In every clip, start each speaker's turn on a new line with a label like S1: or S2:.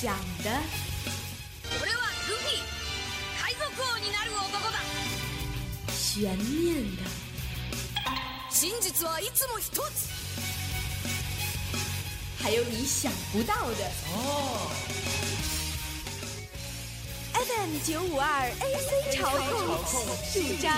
S1: 想的、
S2: 俺はルフィ海賊王になる男だ
S1: 悬念的、
S2: 真実はいつも一つ
S1: 还有你想不到的。
S3: 哦，
S1: FM 九五二 AC 潮控主张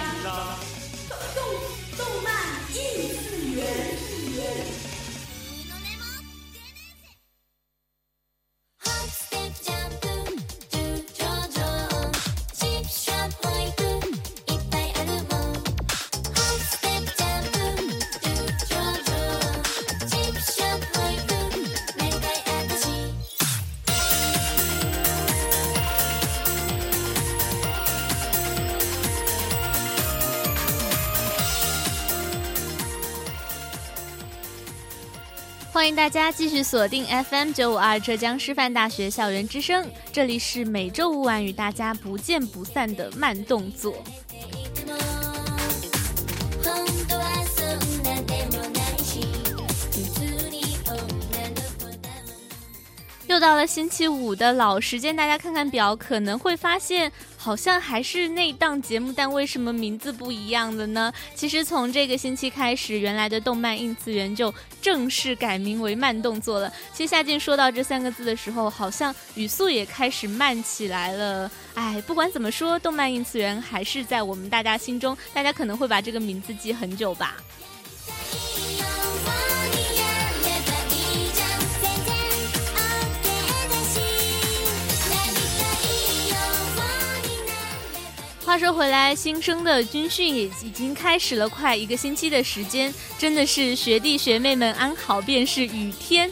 S4: 欢迎大家继续锁定 FM 九五二浙江师范大学校园之声，这里是每周五晚与大家不见不散的慢动作。又到了星期五的老时间，大家看看表，可能会发现好像还是那档节目，但为什么名字不一样了呢？其实从这个星期开始，原来的动漫应次元就正式改名为慢动作了。其实夏静说到这三个字的时候，好像语速也开始慢起来了。哎，不管怎么说，动漫应次元还是在我们大家心中，大家可能会把这个名字记很久吧。话说回来，新生的军训也已经开始了，快一个星期的时间，真的是学弟学妹们安好便是雨天。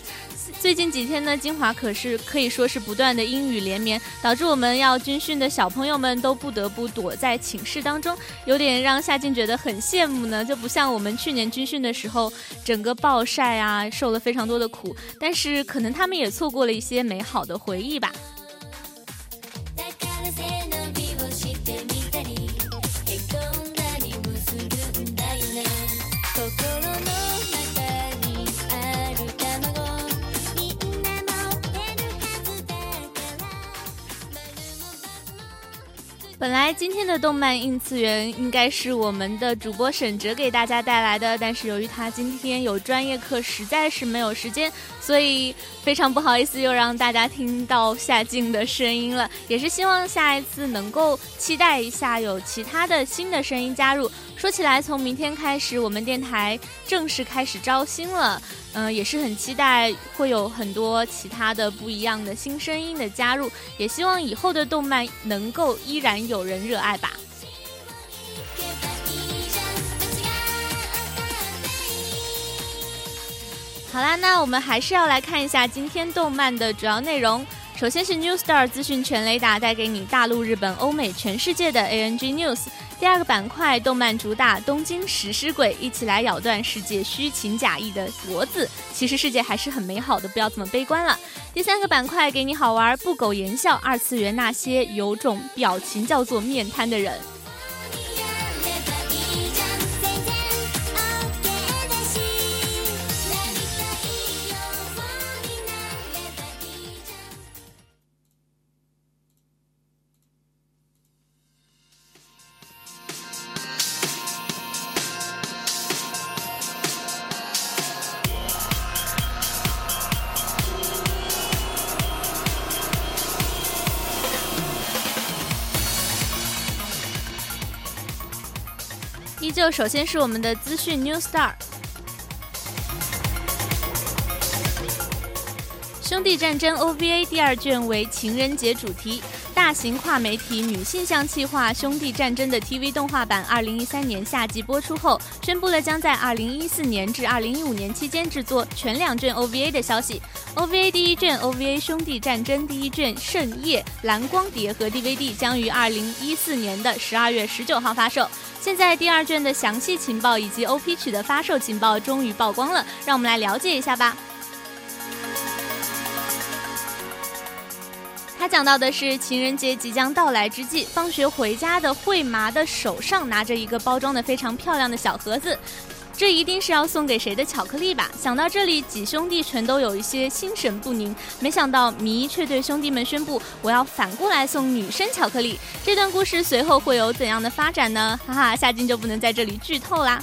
S4: 最近几天呢，金华可是可以说是不断的阴雨连绵，导致我们要军训的小朋友们都不得不躲在寝室当中，有点让夏静觉得很羡慕呢。就不像我们去年军训的时候，整个暴晒啊，受了非常多的苦，但是可能他们也错过了一些美好的回忆吧。本来今天的动漫应次元应该是我们的主播沈哲给大家带来的，但是由于他今天有专业课，实在是没有时间，所以非常不好意思又让大家听到夏静的声音了。也是希望下一次能够期待一下有其他的新的声音加入。说起来，从明天开始，我们电台正式开始招新了。嗯，也是很期待会有很多其他的不一样的新声音的加入，也希望以后的动漫能够依然有人热爱吧。好啦，那我们还是要来看一下今天动漫的主要内容。首先是 New Star 资讯全雷达带给你大陆、日本、欧美、全世界的 ANG News。第二个板块，动漫主打东京食尸鬼，一起来咬断世界虚情假意的脖子。其实世界还是很美好的，不要这么悲观了。第三个板块，给你好玩不苟言笑，二次元那些有种表情叫做面瘫的人。首先是我们的资讯 New Star。兄弟战争 OVA 第二卷为情人节主题，大型跨媒体女性向企划《兄弟战争》的 TV 动画版，二零一三年夏季播出后，宣布了将在二零一四年至二零一五年期间制作全两卷 OVA 的消息。OVA 第一卷 OVA 兄弟战争第一卷圣夜蓝光碟和 DVD 将于二零一四年的十二月十九号发售。现在第二卷的详细情报以及 OP 曲的发售情报终于曝光了，让我们来了解一下吧。它讲到的是情人节即将到来之际，放学回家的惠麻的手上拿着一个包装的非常漂亮的小盒子，这一定是要送给谁的巧克力吧？想到这里，几兄弟全都有一些心神不宁。没想到迷却对兄弟们宣布：“我要反过来送女生巧克力。”这段故事随后会有怎样的发展呢？哈哈，夏静就不能在这里剧透啦。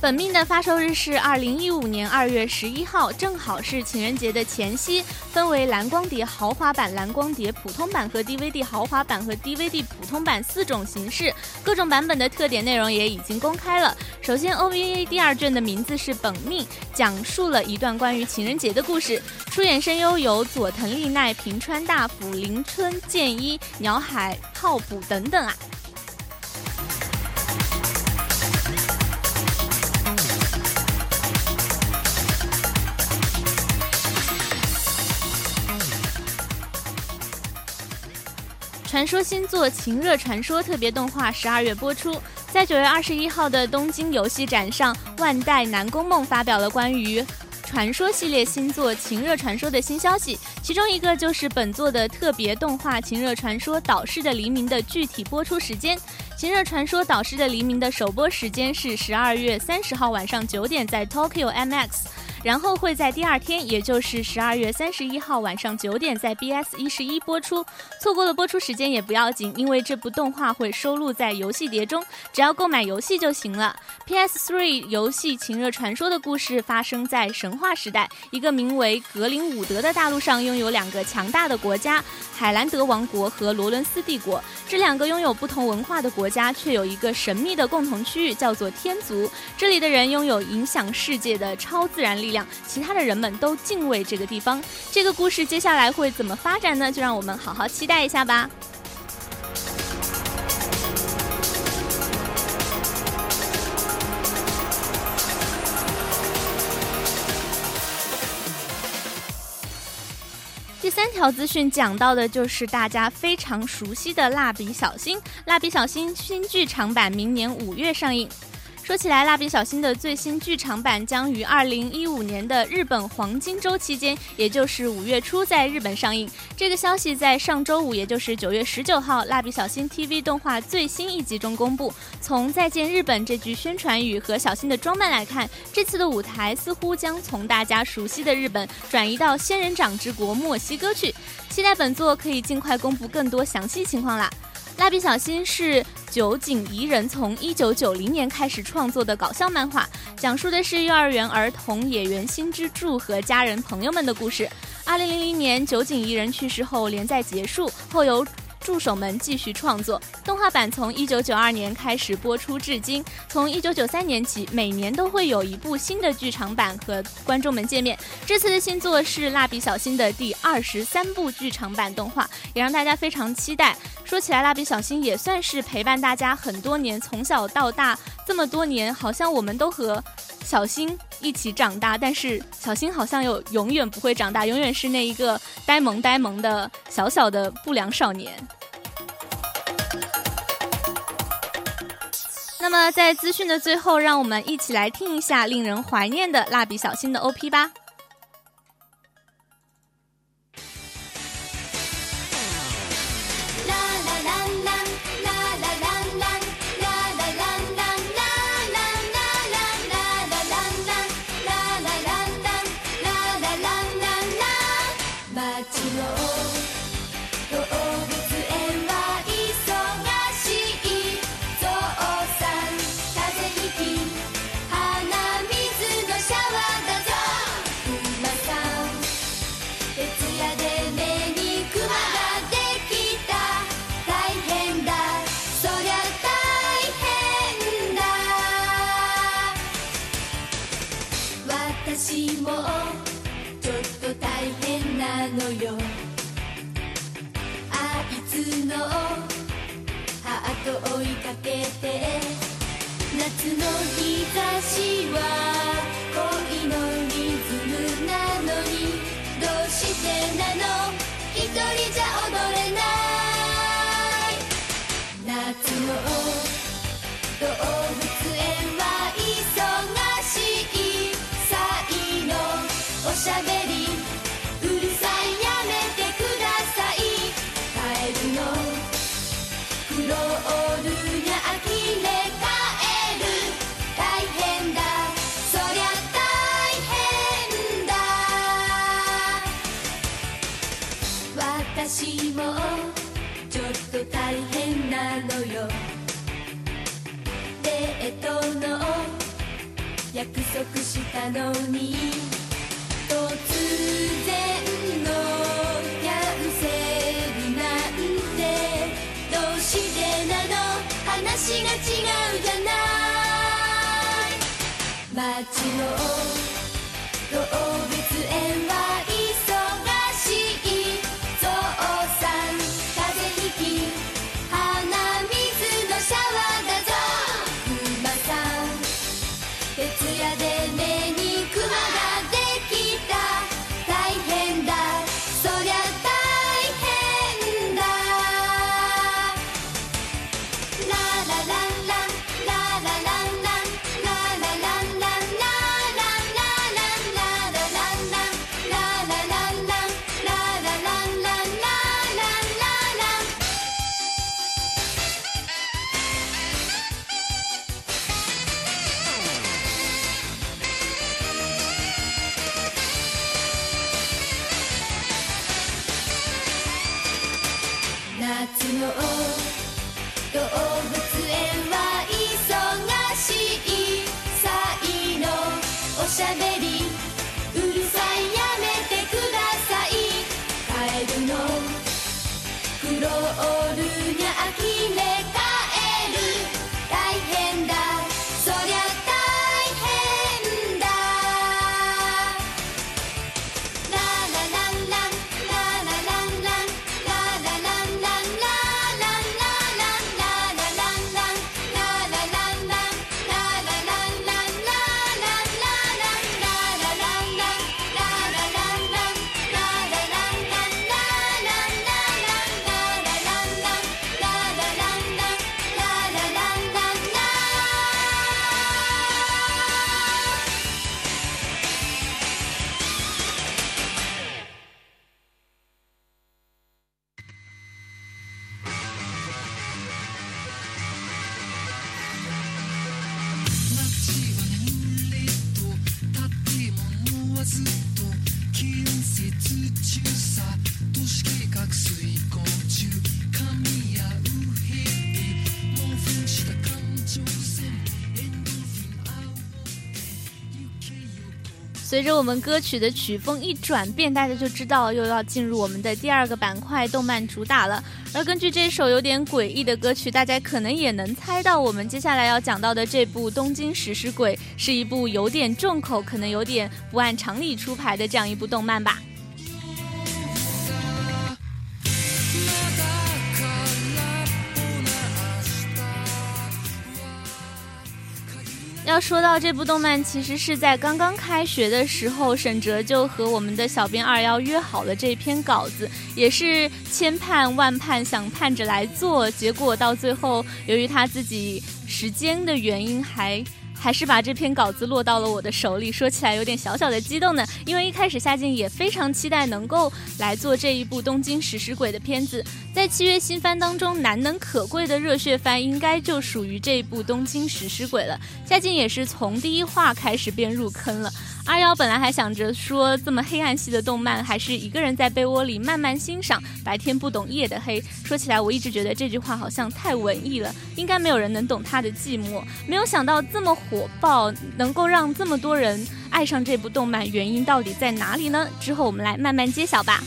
S4: 本命的发售日是二零一五年二月十一号，正好是情人节的前夕。分为蓝光碟豪华版、蓝光碟普通版和 DVD 豪华版和 DVD 普通版四种形式，各种版本的特点内容也已经公开了。首先，OVA 第二卷的名字是《本命》，讲述了一段关于情人节的故事。出演声优有佐藤丽奈、平川大辅、林春健一、鸟海浩补等等啊。传说星座《情热传说》特别动画十二月播出，在九月二十一号的东京游戏展上，万代南宫梦发表了关于传说系列星座《情热传说》的新消息，其中一个就是本作的特别动画《情热传说：导师的黎明》的具体播出时间。《情热传说：导师的黎明》的首播时间是十二月三十号晚上九点，在 Tokyo MX。然后会在第二天，也就是十二月三十一号晚上九点，在 BS 一十一播出。错过了播出时间也不要紧，因为这部动画会收录在游戏碟中，只要购买游戏就行了。PS3 游戏《情热传说》的故事发生在神话时代，一个名为格林伍德的大陆上拥有两个强大的国家——海兰德王国和罗伦斯帝国。这两个拥有不同文化的国家，却有一个神秘的共同区域，叫做天族。这里的人拥有影响世界的超自然力。量，其他的人们都敬畏这个地方。这个故事接下来会怎么发展呢？就让我们好好期待一下吧。第三条资讯讲到的就是大家非常熟悉的《蜡笔小新》，《蜡笔小新》新剧场版明年五月上映。说起来，蜡笔小新的最新剧场版将于二零一五年的日本黄金周期间，也就是五月初在日本上映。这个消息在上周五，也就是九月十九号，蜡笔小新 TV 动画最新一集中公布。从“再见日本”这句宣传语和小新的装扮来看，这次的舞台似乎将从大家熟悉的日本转移到仙人掌之国墨西哥去。期待本作可以尽快公布更多详细情况啦！蜡笔小新是酒井宜人从一九九零年开始创作的搞笑漫画，讲述的是幼儿园儿童野原新之助和家人朋友们的故事。二零零零年，酒井宜人去世后，连载结束后由。助手们继续创作动画版，从一九九二年开始播出至今。从一九九三年起，每年都会有一部新的剧场版和观众们见面。这次的新作是《蜡笔小新》的第二十三部剧场版动画，也让大家非常期待。说起来，蜡笔小新也算是陪伴大家很多年，从小到大这么多年，好像我们都和小新一起长大。但是小新好像又永远不会长大，永远是那一个呆萌呆萌的小小的不良少年。那么，在资讯的最后，让我们一起来听一下令人怀念的蜡笔小新的 OP 吧。随着我们歌曲的曲风一转变，大家就知道又要进入我们的第二个板块——动漫主打了。而根据这首有点诡异的歌曲，大家可能也能猜到，我们接下来要讲到的这部《东京食尸鬼》是一部有点重口、可能有点不按常理出牌的这样一部动漫吧。要说到这部动漫，其实是在刚刚开学的时候，沈哲就和我们的小编二幺约好了这篇稿子，也是千盼万盼想盼着来做，结果到最后，由于他自己时间的原因，还。还是把这篇稿子落到了我的手里，说起来有点小小的激动呢。因为一开始夏静也非常期待能够来做这一部《东京食尸鬼》的片子，在七月新番当中难能可贵的热血番，应该就属于这一部《东京食尸鬼》了。夏静也是从第一话开始便入坑了。二幺本来还想着说这么黑暗系的动漫，还是一个人在被窝里慢慢欣赏，白天不懂夜的黑。说起来，我一直觉得这句话好像太文艺了，应该没有人能懂他的寂寞。没有想到这么火爆，能够让这么多人爱上这部动漫，原因到底在哪里呢？之后我们来慢慢揭晓吧。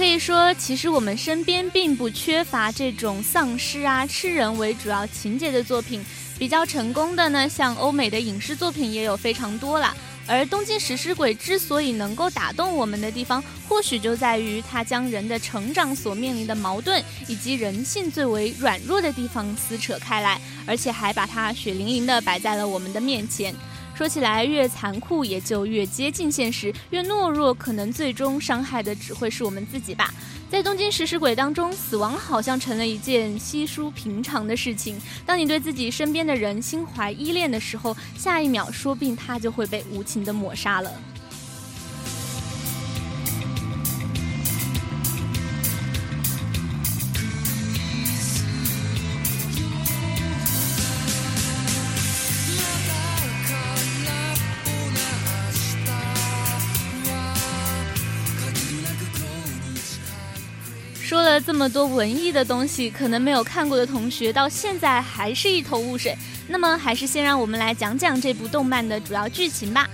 S4: 可以说，其实我们身边并不缺乏这种丧尸啊、吃人为主要情节的作品。比较成功的呢，像欧美的影视作品也有非常多了。而《东京食尸鬼》之所以能够打动我们的地方，或许就在于它将人的成长所面临的矛盾，以及人性最为软弱的地方撕扯开来，而且还把它血淋淋地摆在了我们的面前。说起来，越残酷也就越接近现实，越懦弱，可能最终伤害的只会是我们自己吧。在东京食尸鬼当中，死亡好像成了一件稀疏平常的事情。当你对自己身边的人心怀依恋的时候，下一秒说不定他就会被无情的抹杀了。么多文艺的东西，可能没有看过的同学到现在还是一头雾水。那么，还是先让我们来讲讲这部动漫的主要剧情吧。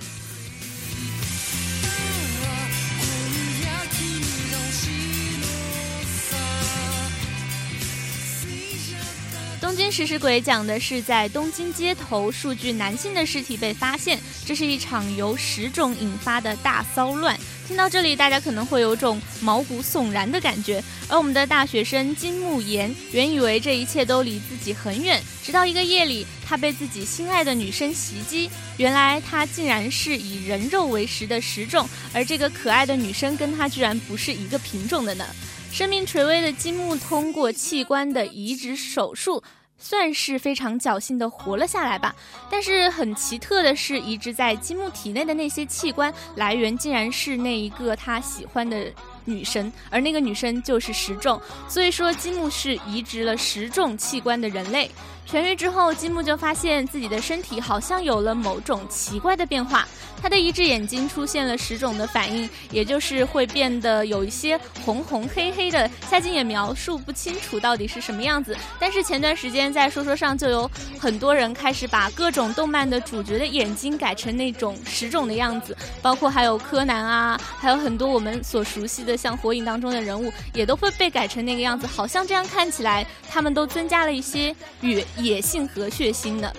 S4: 《东京食尸鬼》讲的是在东京街头数据男性的尸体被发现，这是一场由十种引发的大骚乱。听到这里，大家可能会有种毛骨悚然的感觉。而我们的大学生金木研原以为这一切都离自己很远，直到一个夜里，他被自己心爱的女生袭击。原来他竟然是以人肉为食的食种，而这个可爱的女生跟他居然不是一个品种的呢。生命垂危的金木通过器官的移植手术。算是非常侥幸的活了下来吧，但是很奇特的是，移植在金木体内的那些器官来源竟然是那一个他喜欢的女生，而那个女生就是石种，所以说金木是移植了石重器官的人类。痊愈之后，金木就发现自己的身体好像有了某种奇怪的变化。他的一只眼睛出现了十种的反应，也就是会变得有一些红红黑黑的。夏金也描述不清楚到底是什么样子。但是前段时间在说说上就有很多人开始把各种动漫的主角的眼睛改成那种十种的样子，包括还有柯南啊，还有很多我们所熟悉的像火影当中的人物也都会被改成那个样子。好像这样看起来，他们都增加了一些与野性和血腥的。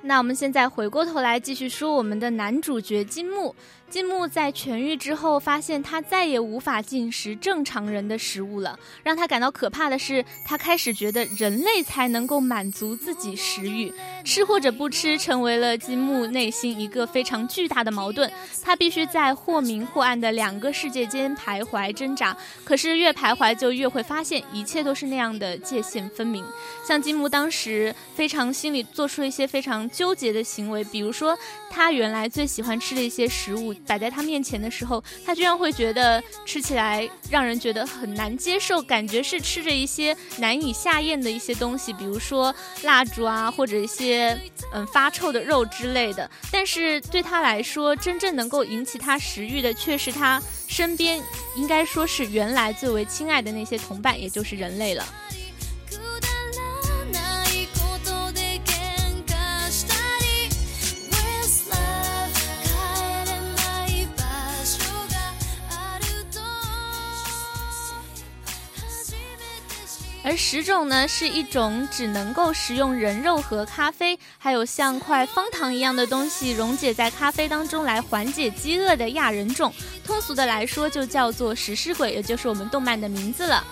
S4: 那我们现在回过头来继续说我们的男主角金木。金木在痊愈之后，发现他再也无法进食正常人的食物了。让他感到可怕的是，他开始觉得人类才能够满足自己食欲，吃或者不吃成为了金木内心一个非常巨大的矛盾。他必须在或明或暗的两个世界间徘徊挣扎。可是越徘徊，就越会发现一切都是那样的界限分明。像金木当时非常心里做出了一些非常纠结的行为，比如说他原来最喜欢吃的一些食物。摆在他面前的时候，他居然会觉得吃起来让人觉得很难接受，感觉是吃着一些难以下咽的一些东西，比如说蜡烛啊，或者一些嗯发臭的肉之类的。但是对他来说，真正能够引起他食欲的，却是他身边应该说是原来最为亲爱的那些同伴，也就是人类了。而十种呢，是一种只能够食用人肉和咖啡，还有像块方糖一样的东西溶解在咖啡当中来缓解饥饿的亚人种。通俗的来说，就叫做食尸鬼，也就是我们动漫的名字了。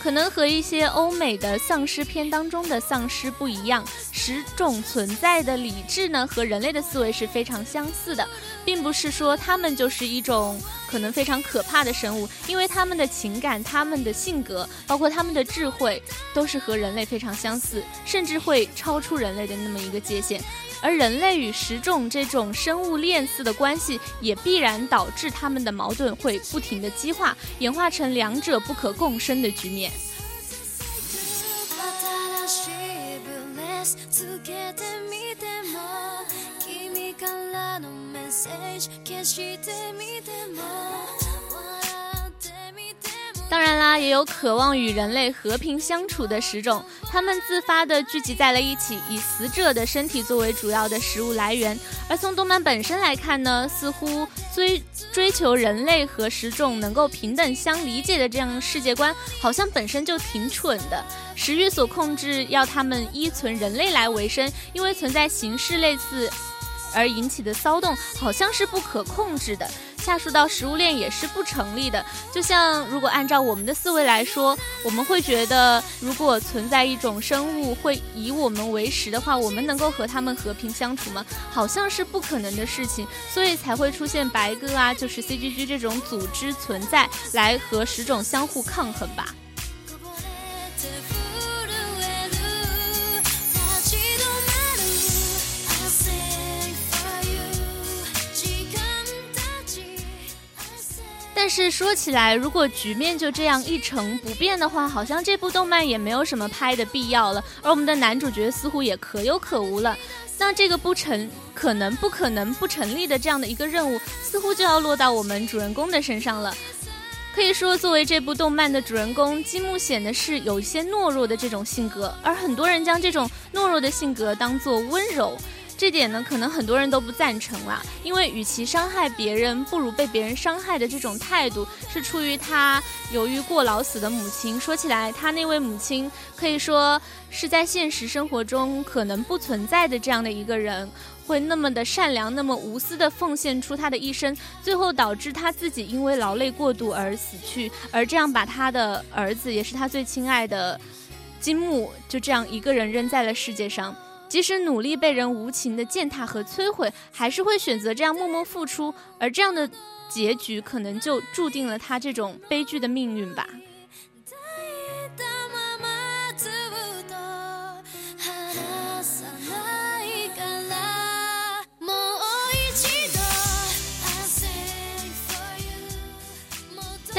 S4: 可能和一些欧美的丧尸片当中的丧尸不一样，十种存在的理智呢，和人类的思维是非常相似的，并不是说他们就是一种可能非常可怕的生物，因为他们的情感、他们的性格，包括他们的智慧，都是和人类非常相似，甚至会超出人类的那么一个界限。而人类与食种这种生物链似的关系，也必然导致他们的矛盾会不停的激化，演化成两者不可共生的局面。当然啦，也有渴望与人类和平相处的十种，他们自发的聚集在了一起，以死者的身体作为主要的食物来源。而从动漫本身来看呢，似乎追追求人类和十种能够平等相理解的这样世界观，好像本身就挺蠢的。食欲所控制，要他们依存人类来维生，因为存在形式类似。而引起的骚动好像是不可控制的，下述到食物链也是不成立的。就像如果按照我们的思维来说，我们会觉得，如果存在一种生物会以我们为食的话，我们能够和他们和平相处吗？好像是不可能的事情，所以才会出现白鸽啊，就是 CGG 这种组织存在来和十种相互抗衡吧。但是说起来，如果局面就这样一成不变的话，好像这部动漫也没有什么拍的必要了。而我们的男主角似乎也可有可无了。那这个不成可能、不可能、不成立的这样的一个任务，似乎就要落到我们主人公的身上了。可以说，作为这部动漫的主人公，金木显得是有一些懦弱的这种性格，而很多人将这种懦弱的性格当做温柔。这点呢，可能很多人都不赞成啦，因为与其伤害别人，不如被别人伤害的这种态度，是出于他由于过劳死的母亲。说起来，他那位母亲可以说是在现实生活中可能不存在的这样的一个人，会那么的善良，那么无私的奉献出他的一生，最后导致他自己因为劳累过度而死去，而这样把他的儿子，也是他最亲爱的金木，就这样一个人扔在了世界上。即使努力被人无情的践踏和摧毁，还是会选择这样默默付出，而这样的结局可能就注定了他这种悲剧的命运吧。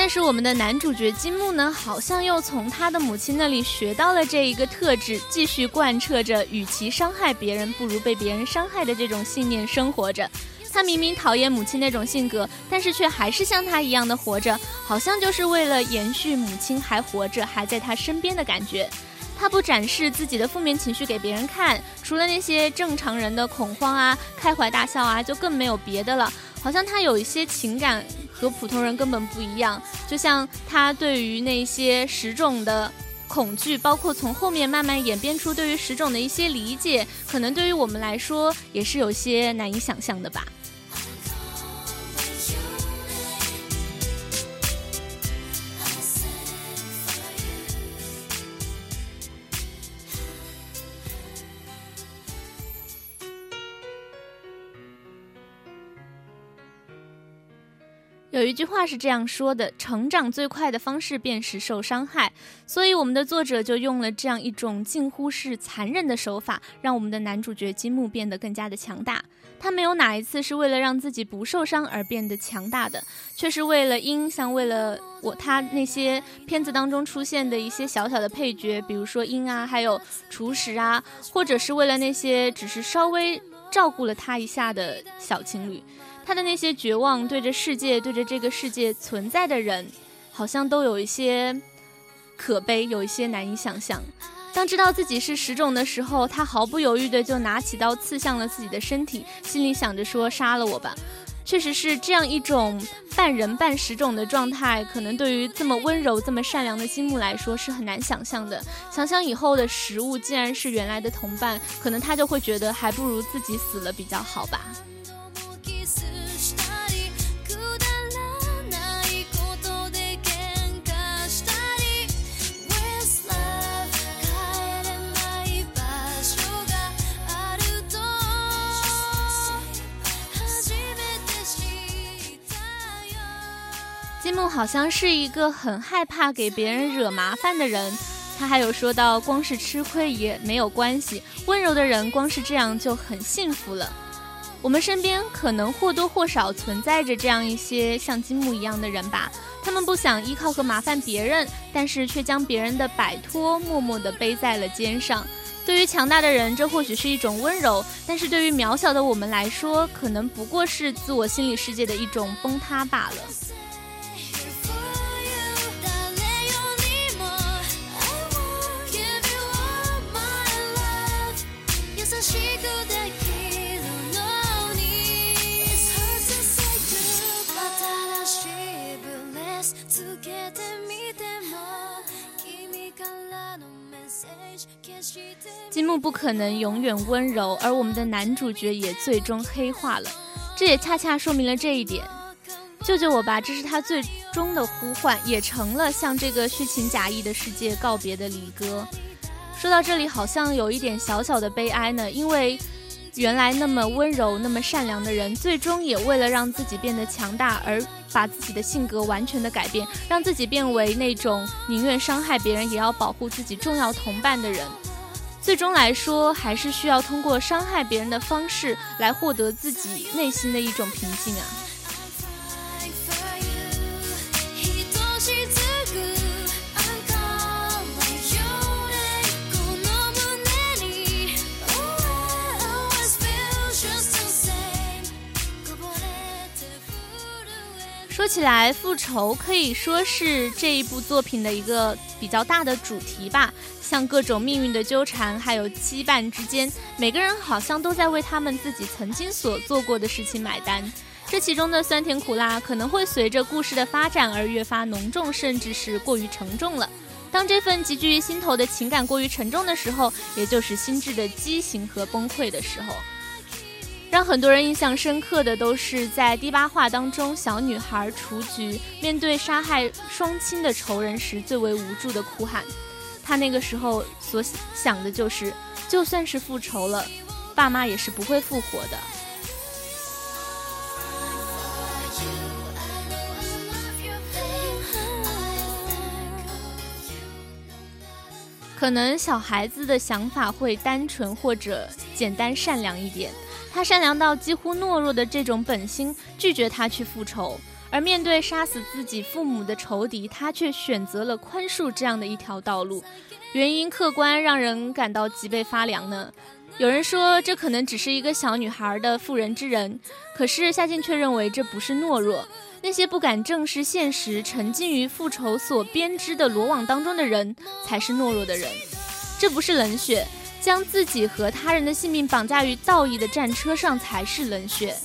S4: 但是我们的男主角金木呢，好像又从他的母亲那里学到了这一个特质，继续贯彻着与其伤害别人，不如被别人伤害的这种信念生活着。他明明讨厌母亲那种性格，但是却还是像他一样的活着，好像就是为了延续母亲还活着，还在他身边的感觉。他不展示自己的负面情绪给别人看，除了那些正常人的恐慌啊、开怀大笑啊，就更没有别的了。好像他有一些情感。和普通人根本不一样，就像他对于那些石种的恐惧，包括从后面慢慢演变出对于石种的一些理解，可能对于我们来说也是有些难以想象的吧。有一句话是这样说的：成长最快的方式便是受伤害。所以，我们的作者就用了这样一种近乎是残忍的手法，让我们的男主角金木变得更加的强大。他没有哪一次是为了让自己不受伤而变得强大的，却是为了因像为了我他那些片子当中出现的一些小小的配角，比如说鹰啊，还有厨师啊，或者是为了那些只是稍微照顾了他一下的小情侣。他的那些绝望，对着世界，对着这个世界存在的人，好像都有一些可悲，有一些难以想象。当知道自己是十种的时候，他毫不犹豫的就拿起刀刺向了自己的身体，心里想着说：“杀了我吧！”确实是这样一种半人半十种的状态，可能对于这么温柔、这么善良的金木来说是很难想象的。想想以后的食物竟然是原来的同伴，可能他就会觉得还不如自己死了比较好吧。金木好像是一个很害怕给别人惹麻烦的人，他还有说到，光是吃亏也没有关系，温柔的人光是这样就很幸福了。我们身边可能或多或少存在着这样一些像金木一样的人吧，他们不想依靠和麻烦别人，但是却将别人的摆脱默默地背在了肩上。对于强大的人，这或许是一种温柔，但是对于渺小的我们来说，可能不过是自我心理世界的一种崩塌罢了。金木不可能永远温柔，而我们的男主角也最终黑化了。这也恰恰说明了这一点。救救我吧，这是他最终的呼唤，也成了向这个虚情假意的世界告别的离歌。说到这里，好像有一点小小的悲哀呢，因为原来那么温柔、那么善良的人，最终也为了让自己变得强大，而把自己的性格完全的改变，让自己变为那种宁愿伤害别人也要保护自己重要同伴的人。最终来说，还是需要通过伤害别人的方式来获得自己内心的一种平静啊。说起来，复仇可以说是这一部作品的一个比较大的主题吧。像各种命运的纠缠，还有羁绊之间，每个人好像都在为他们自己曾经所做过的事情买单。这其中的酸甜苦辣，可能会随着故事的发展而越发浓重，甚至是过于沉重了。当这份集聚于心头的情感过于沉重的时候，也就是心智的畸形和崩溃的时候。让很多人印象深刻的都是在第八话当中，小女孩雏菊面对杀害双亲的仇人时最为无助的哭喊。她那个时候所想的就是，就算是复仇了，爸妈也是不会复活的。可能小孩子的想法会单纯或者简单善良一点。他善良到几乎懦弱的这种本心，拒绝他去复仇；而面对杀死自己父母的仇敌，他却选择了宽恕这样的一条道路。原因客观，让人感到脊背发凉呢。有人说这可能只是一个小女孩的妇人之仁，可是夏静却认为这不是懦弱。那些不敢正视现实、沉浸于复仇所编织的罗网当中的人，才是懦弱的人。这不是冷血。将自己和他人的性命绑架于道义的战车上，才是冷血。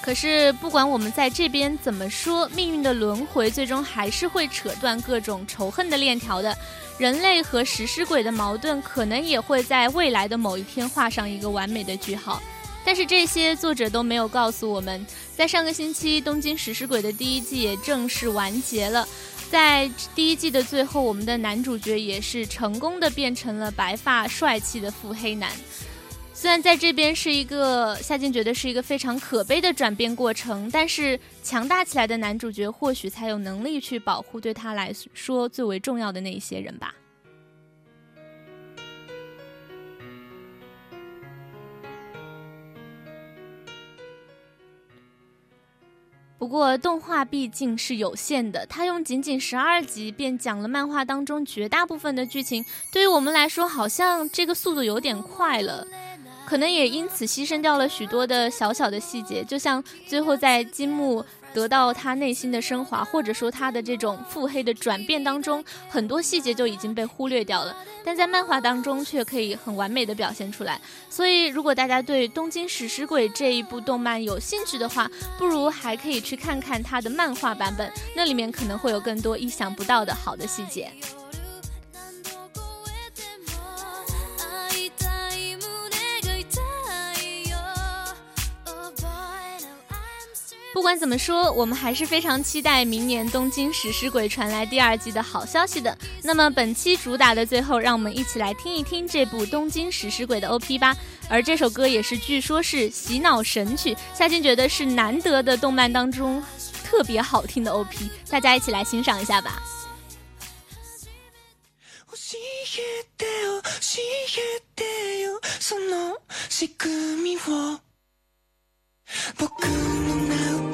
S4: 可是，不管我们在这边怎么说，命运的轮回最终还是会扯断各种仇恨的链条的。人类和食尸鬼的矛盾，可能也会在未来的某一天画上一个完美的句号。但是这些作者都没有告诉我们，在上个星期，《东京食尸鬼》的第一季也正式完结了。在第一季的最后，我们的男主角也是成功的变成了白发帅气的腹黑男。虽然在这边是一个夏静觉得是一个非常可悲的转变过程，但是强大起来的男主角或许才有能力去保护对他来说最为重要的那一些人吧。不过动画毕竟是有限的，他用仅仅十二集便讲了漫画当中绝大部分的剧情，对于我们来说，好像这个速度有点快了。可能也因此牺牲掉了许多的小小的细节，就像最后在金木得到他内心的升华，或者说他的这种腹黑的转变当中，很多细节就已经被忽略掉了，但在漫画当中却可以很完美的表现出来。所以，如果大家对《东京食尸鬼》这一部动漫有兴趣的话，不如还可以去看看它的漫画版本，那里面可能会有更多意想不到的好的细节。不管怎么说，我们还是非常期待明年东京食尸鬼传来第二季的好消息的。那么本期主打的最后，让我们一起来听一听这部东京食尸鬼的 OP 吧。而这首歌也是据说是洗脑神曲，夏津觉得是难得的动漫当中特别好听的 OP。大家一起来欣赏一下吧。僕の名を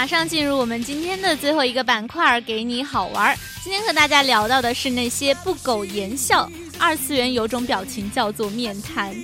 S4: 马上进入我们今天的最后一个板块，给你好玩。今天和大家聊到的是那些不苟言笑二次元，有种表情叫做面瘫。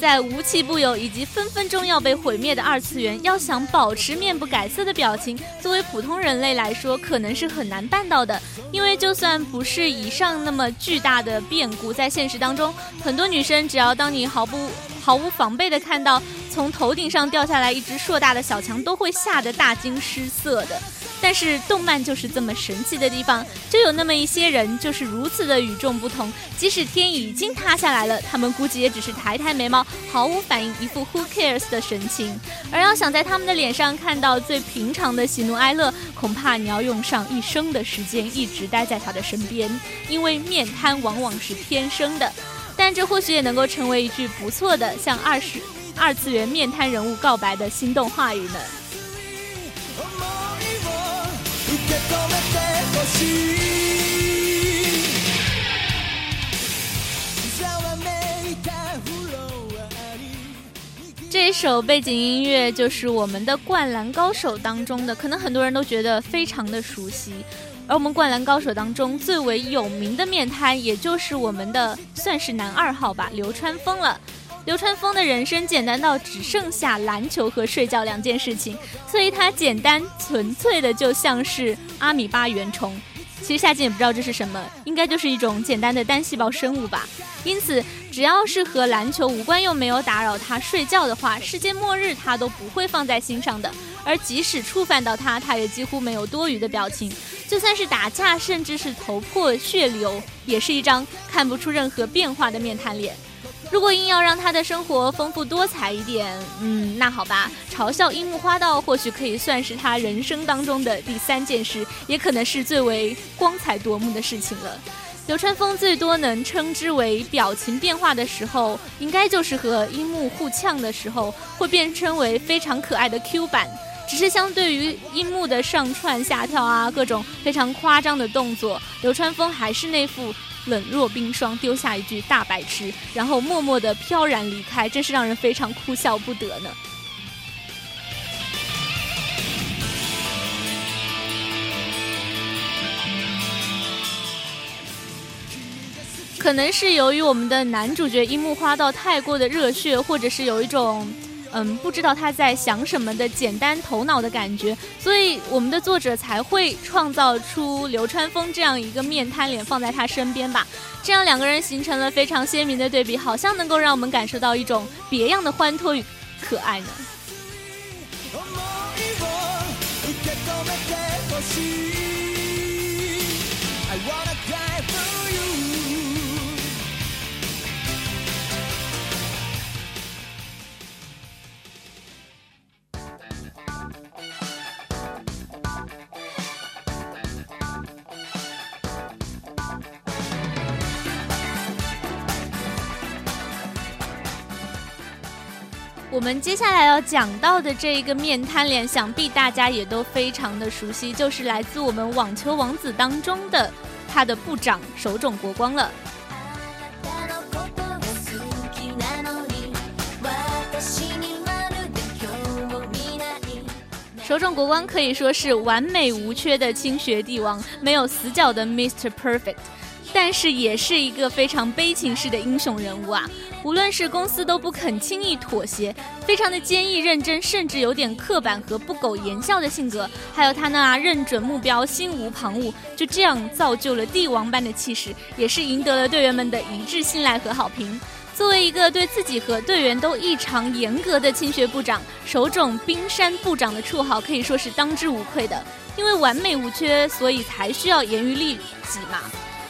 S4: 在无奇不有以及分分钟要被毁灭的二次元，要想保持面不改色的表情，作为普通人类来说，可能是很难办到的。因为就算不是以上那么巨大的变故，在现实当中，很多女生只要当你毫不毫无防备的看到从头顶上掉下来一只硕大的小强，都会吓得大惊失色的。但是动漫就是这么神奇的地方，就有那么一些人就是如此的与众不同。即使天已经塌下来了，他们估计也只是抬抬眉毛，毫无反应，一副 Who cares 的神情。而要想在他们的脸上看到最平常的喜怒哀乐，恐怕你要用上一生的时间，一直待在他的身边。因为面瘫往往是天生的，但这或许也能够成为一句不错的向二十二次元面瘫人物告白的心动话语呢。这一首背景音乐就是我们的《灌篮高手》当中的，可能很多人都觉得非常的熟悉。而我们《灌篮高手》当中最为有名的面瘫，也就是我们的算是男二号吧，流川枫了。流川枫的人生简单到只剩下篮球和睡觉两件事情，所以他简单纯粹的就像是阿米巴原虫，其实夏静也不知道这是什么，应该就是一种简单的单细胞生物吧。因此，只要是和篮球无关又没有打扰他睡觉的话，世界末日他都不会放在心上的。而即使触犯到他，他也几乎没有多余的表情。就算是打架，甚至是头破血流，也是一张看不出任何变化的面瘫脸。如果硬要让他的生活丰富多彩一点，嗯，那好吧，嘲笑樱木花道或许可以算是他人生当中的第三件事，也可能是最为光彩夺目的事情了。流川枫最多能称之为表情变化的时候，应该就是和樱木互呛的时候，会变称为非常可爱的 Q 版。只是相对于樱木的上窜下跳啊，各种非常夸张的动作，流川枫还是那副冷若冰霜，丢下一句大白痴，然后默默的飘然离开，真是让人非常哭笑不得呢。可能是由于我们的男主角樱木花道太过的热血，或者是有一种。嗯，不知道他在想什么的简单头脑的感觉，所以我们的作者才会创造出流川枫这样一个面瘫脸放在他身边吧，这样两个人形成了非常鲜明的对比，好像能够让我们感受到一种别样的欢脱与可爱呢。我们接下来要讲到的这一个面瘫脸，想必大家也都非常的熟悉，就是来自我们网球王子当中的他的部长手冢国光了。手冢国光可以说是完美无缺的清学帝王，没有死角的 Mr. Perfect。但是也是一个非常悲情式的英雄人物啊！无论是公司都不肯轻易妥协，非常的坚毅认真，甚至有点刻板和不苟言笑的性格，还有他那认准目标、心无旁骛，就这样造就了帝王般的气势，也是赢得了队员们的一致信赖和好评。作为一个对自己和队员都异常严格的青学部长，手冢冰山部长的绰号可以说是当之无愧的。因为完美无缺，所以才需要严于律己嘛。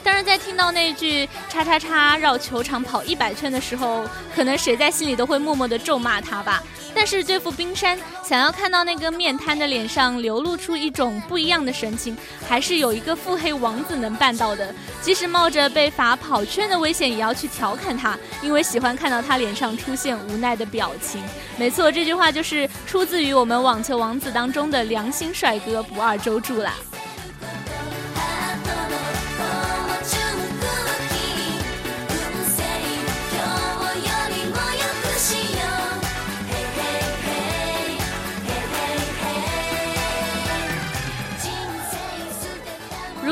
S4: 当然，在听到那句“叉叉叉”绕球场跑一百圈的时候，可能谁在心里都会默默的咒骂他吧。但是对付冰山，想要看到那个面瘫的脸上流露出一种不一样的神情，还是有一个腹黑王子能办到的。即使冒着被罚跑圈的危险，也要去调侃他，因为喜欢看到他脸上出现无奈的表情。没错，这句话就是出自于我们网球王子当中的良心帅哥不二周助啦。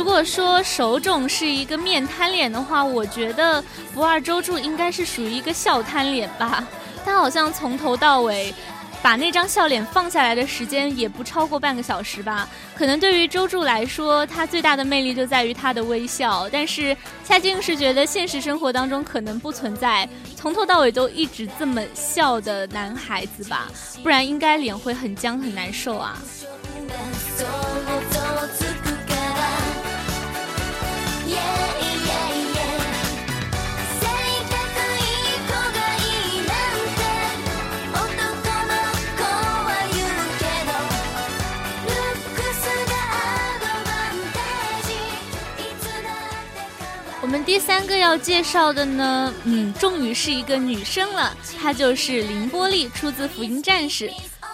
S4: 如果说手冢是一个面瘫脸的话，我觉得不二周助应该是属于一个笑瘫脸吧。他好像从头到尾，把那张笑脸放下来的时间也不超过半个小时吧。可能对于周助来说，他最大的魅力就在于他的微笑。但是夏静是觉得现实生活当中可能不存在从头到尾都一直这么笑的男孩子吧，不然应该脸会很僵很难受啊。第三个要介绍的呢，嗯，终于是一个女生了，她就是凌波丽，出自《福音战士》。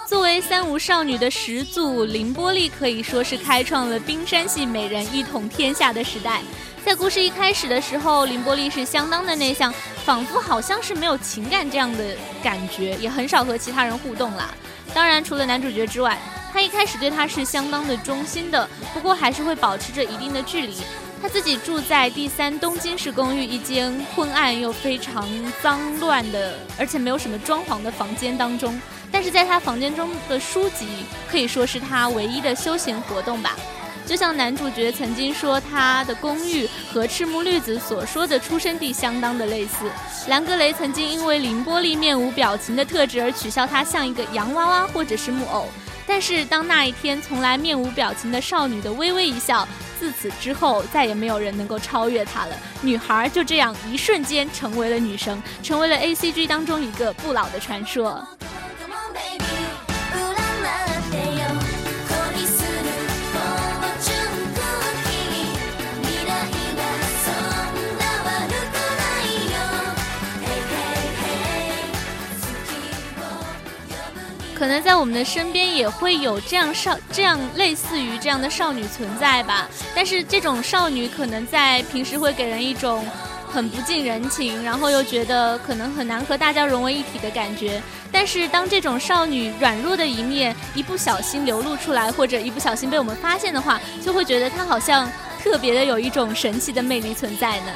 S4: 作为三无少女的始祖，凌波丽可以说是开创了冰山系美人一统天下的时代。在故事一开始的时候，凌波丽是相当的内向，仿佛好像是没有情感这样的感觉，也很少和其他人互动啦。当然，除了男主角之外，他一开始对她是相当的忠心的，不过还是会保持着一定的距离。他自己住在第三东京市公寓一间昏暗又非常脏乱的，而且没有什么装潢的房间当中。但是在他房间中的书籍可以说是他唯一的休闲活动吧。就像男主角曾经说，他的公寓和赤木绿子所说的出生地相当的类似。兰格雷曾经因为凌波丽面无表情的特质而取笑她像一个洋娃娃或者是木偶。但是当那一天从来面无表情的少女的微微一笑，自此之后再也没有人能够超越她了。女孩就这样一瞬间成为了女神，成为了 A C G 当中一个不老的传说。可能在我们的身边也会有这样少这样类似于这样的少女存在吧，但是这种少女可能在平时会给人一种很不近人情，然后又觉得可能很难和大家融为一体的感觉。但是当这种少女软弱的一面一不小心流露出来，或者一不小心被我们发现的话，就会觉得她好像特别的有一种神奇的魅力存在呢。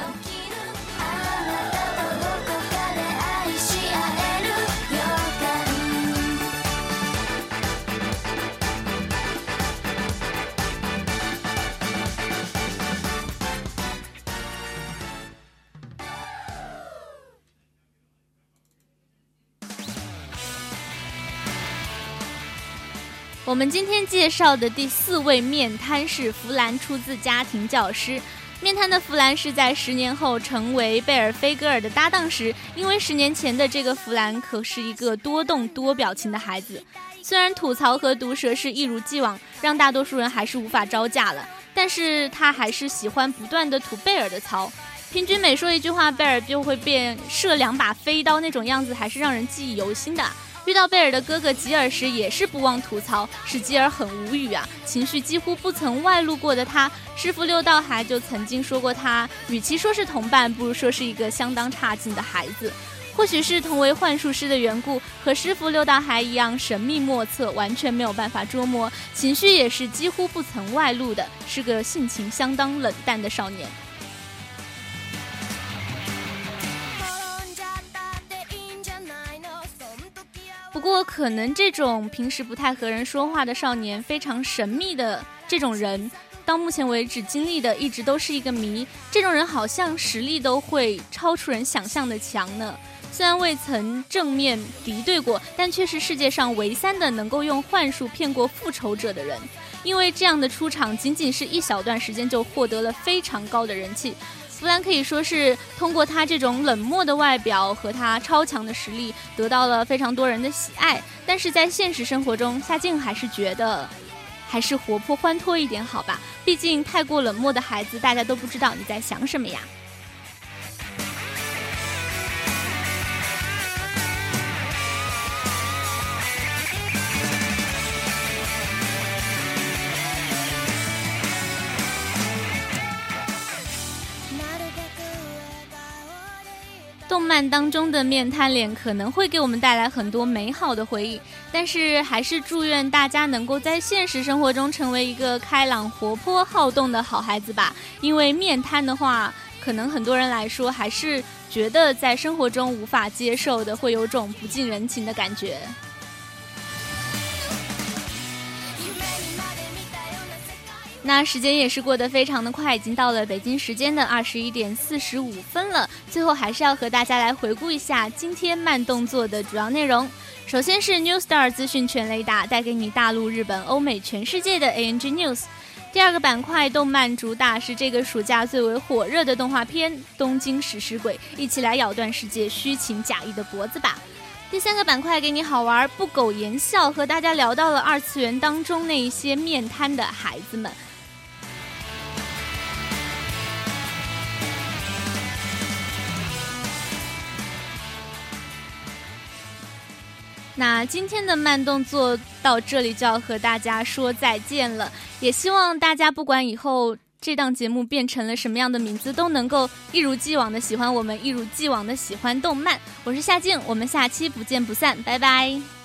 S4: 我们今天介绍的第四位面瘫是弗兰，出自家庭教师。面瘫的弗兰是在十年后成为贝尔菲戈尔的搭档时，因为十年前的这个弗兰可是一个多动多表情的孩子。虽然吐槽和毒舌是一如既往，让大多数人还是无法招架了，但是他还是喜欢不断的吐贝尔的槽。平均每说一句话，贝尔就会变射两把飞刀，那种样子还是让人记忆犹新的。遇到贝尔的哥哥吉尔时，也是不忘吐槽，使吉尔很无语啊，情绪几乎不曾外露过的他，师傅六道海就曾经说过他，与其说是同伴，不如说是一个相当差劲的孩子。或许是同为幻术师的缘故，和师傅六道海一样神秘莫测，完全没有办法捉摸，情绪也是几乎不曾外露的，是个性情相当冷淡的少年。不过，可能这种平时不太和人说话的少年，非常神秘的这种人，到目前为止经历的一直都是一个谜。这种人好像实力都会超出人想象的强呢。虽然未曾正面敌对过，但却是世界上唯三的能够用幻术骗过复仇者的人。因为这样的出场，仅仅是一小段时间就获得了非常高的人气。弗兰可以说是通过他这种冷漠的外表和他超强的实力，得到了非常多人的喜爱。但是在现实生活中，夏静还是觉得，还是活泼欢脱一点好吧。毕竟太过冷漠的孩子，大家都不知道你在想什么呀。动漫当中的面瘫脸可能会给我们带来很多美好的回忆，但是还是祝愿大家能够在现实生活中成为一个开朗、活泼、好动的好孩子吧。因为面瘫的话，可能很多人来说还是觉得在生活中无法接受的，会有种不近人情的感觉。那时间也是过得非常的快，已经到了北京时间的二十一点四十五分了。最后还是要和大家来回顾一下今天慢动作的主要内容。首先是 New Star 资讯全雷达，带给你大陆、日本、欧美、全世界的 ANG News。第二个板块动漫主打是这个暑假最为火热的动画片《东京食尸鬼》，一起来咬断世界虚情假意的脖子吧。第三个板块给你好玩不苟言笑，和大家聊到了二次元当中那一些面瘫的孩子们。那今天的慢动作到这里就要和大家说再见了，也希望大家不管以后这档节目变成了什么样的名字，都能够一如既往的喜欢我们，一如既往的喜欢动漫。我是夏静，我们下期不见不散，拜拜。